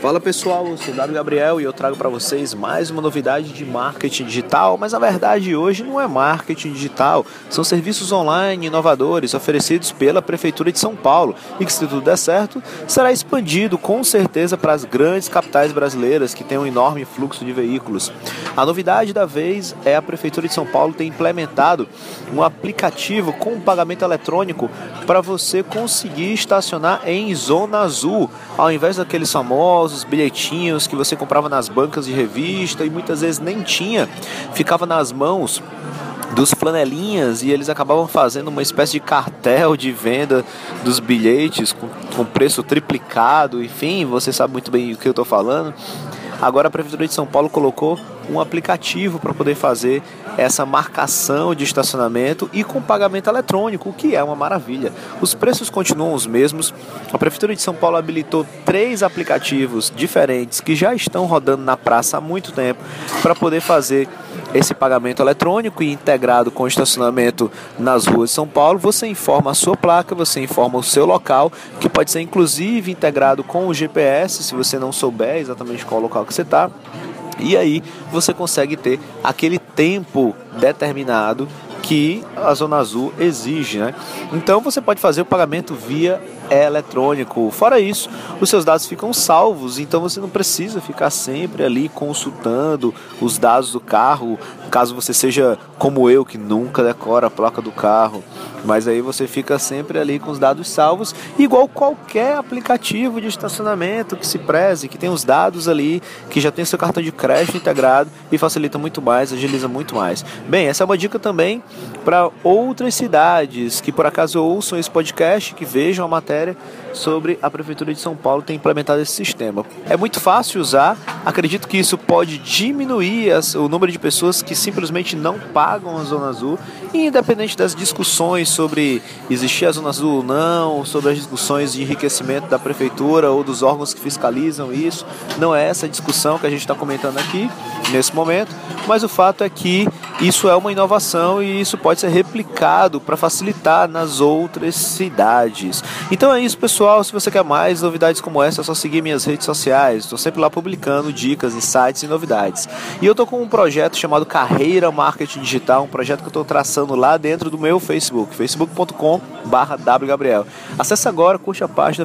Fala pessoal, eu sou W Gabriel e eu trago para vocês mais uma novidade de marketing digital, mas a verdade hoje não é marketing digital, são serviços online inovadores oferecidos pela Prefeitura de São Paulo e que, se tudo der certo, será expandido com certeza para as grandes capitais brasileiras que têm um enorme fluxo de veículos. A novidade da vez é a Prefeitura de São Paulo ter implementado um aplicativo com pagamento eletrônico para você conseguir estacionar em zona azul, ao invés daqueles famosos famosos bilhetinhos que você comprava nas bancas de revista e muitas vezes nem tinha, ficava nas mãos dos flanelinhas e eles acabavam fazendo uma espécie de cartel de venda dos bilhetes com, com preço triplicado, enfim, você sabe muito bem o que eu estou falando. Agora a Prefeitura de São Paulo colocou um aplicativo para poder fazer essa marcação de estacionamento e com pagamento eletrônico, o que é uma maravilha. Os preços continuam os mesmos. A Prefeitura de São Paulo habilitou três aplicativos diferentes que já estão rodando na praça há muito tempo para poder fazer esse pagamento eletrônico e integrado com o estacionamento nas ruas de São Paulo, você informa a sua placa, você informa o seu local, que pode ser inclusive integrado com o GPS, se você não souber exatamente qual local que você está. E aí você consegue ter aquele tempo determinado que a Zona Azul exige, né? Então você pode fazer o pagamento via eletrônico. Fora isso, os seus dados ficam salvos, então você não precisa ficar sempre ali consultando os dados do carro, caso você seja como eu que nunca decora a placa do carro. Mas aí você fica sempre ali com os dados salvos, igual qualquer aplicativo de estacionamento que se preze, que tem os dados ali, que já tem seu cartão de crédito integrado e facilita muito mais, agiliza muito mais. Bem, essa é uma dica também para outras cidades que por acaso ouçam esse podcast, que vejam a matéria sobre a Prefeitura de São Paulo ter implementado esse sistema. É muito fácil usar, acredito que isso pode diminuir o número de pessoas que simplesmente não pagam a Zona Azul, independente das discussões sobre existir a Zona Azul ou não, sobre as discussões de enriquecimento da Prefeitura ou dos órgãos que fiscalizam isso, não é essa discussão que a gente está comentando aqui nesse momento, mas o fato é que isso é uma inovação e isso pode ser replicado para facilitar nas outras cidades. Então é isso, pessoal. Se você quer mais novidades como essa, é só seguir minhas redes sociais. Estou sempre lá publicando dicas, insights e novidades. E eu estou com um projeto chamado Carreira Marketing Digital, um projeto que eu estou traçando lá dentro do meu Facebook, facebook.com/wgabriel. Acesse agora, curte a página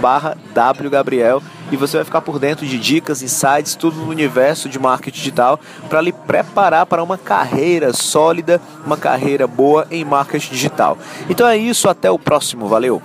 facebook.com/wgabriel e você vai ficar por dentro de dicas, insights, tudo no universo de marketing digital para lhe preparar para uma carreira sólida, uma carreira boa em marketing digital. Então é isso, até o próximo, valeu!